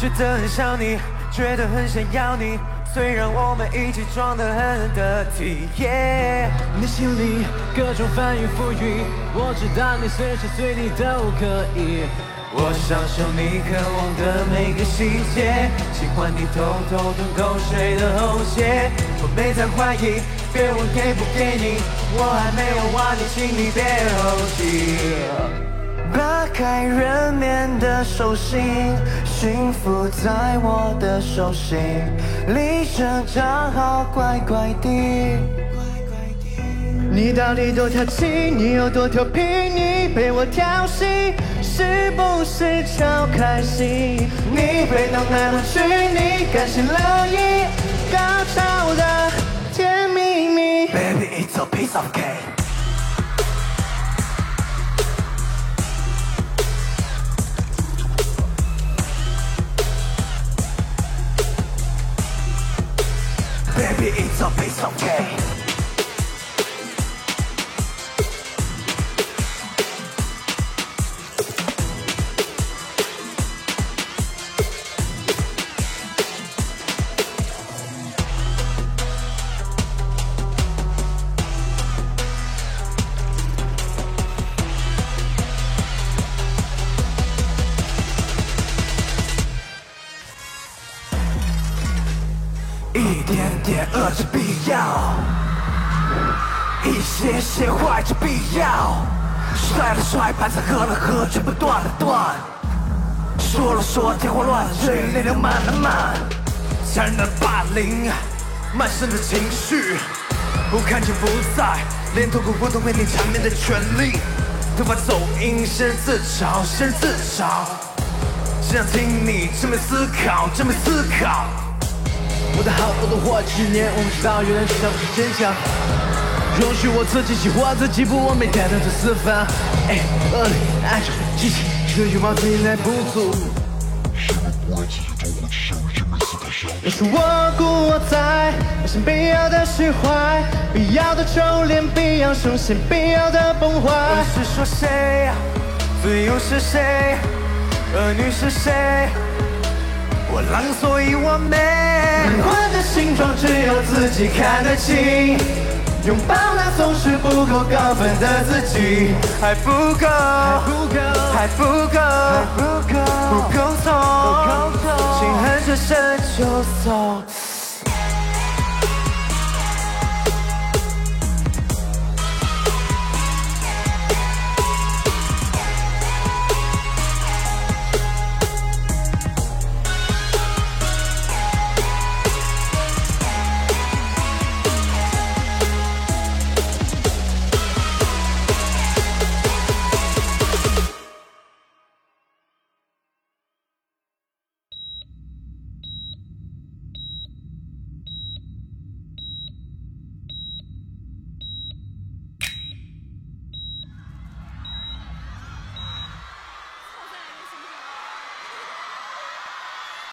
觉得很想你，觉得很想要你。虽然我们一起装得很得体，你心里各种翻云覆雨，我知道你随时随地都可以。我享受你渴望的每个细节，喜欢你偷偷吞口水的喉结。我没在怀疑，别问给不给你，我还没有忘记，请你别后悔。扒开人面的手心，幸福在我的手心，立着账号乖乖地。你到底多淘气？你有多调皮？你被我调戏，是不是超开心？你被当男玩具，你甘心乐意，高潮的甜蜜蜜。Baby, it's a piece of cake. okay. 一点点遏制必要，一些些坏着必要，摔了摔，盘子喝了喝，全部断了断，说了说，天花乱坠，泪流满了满，残忍的霸凌，满身的情绪，不看就不在，连痛苦我都为你缠绵的权利，头发走音，先自嘲，先自嘲，只想听你正面思考，正面思考。我的好，我的坏，几年我不知道，原来这样不是坚强。容许我自己喜欢自己，不完美太多的私房。哎，恶劣爱着激情，这个拥抱自己来不足。要是我故我在，发现必要的释怀，必要的收敛，必要重现，必要的崩坏。我是说谁？自由是谁？恶女是谁？我浪，所以我美。灵魂的形状只有自己看得清，拥抱那总是不够高分的自己，还不够，还不够，还不够，还不够，不够痛，不够痛请含着身就走。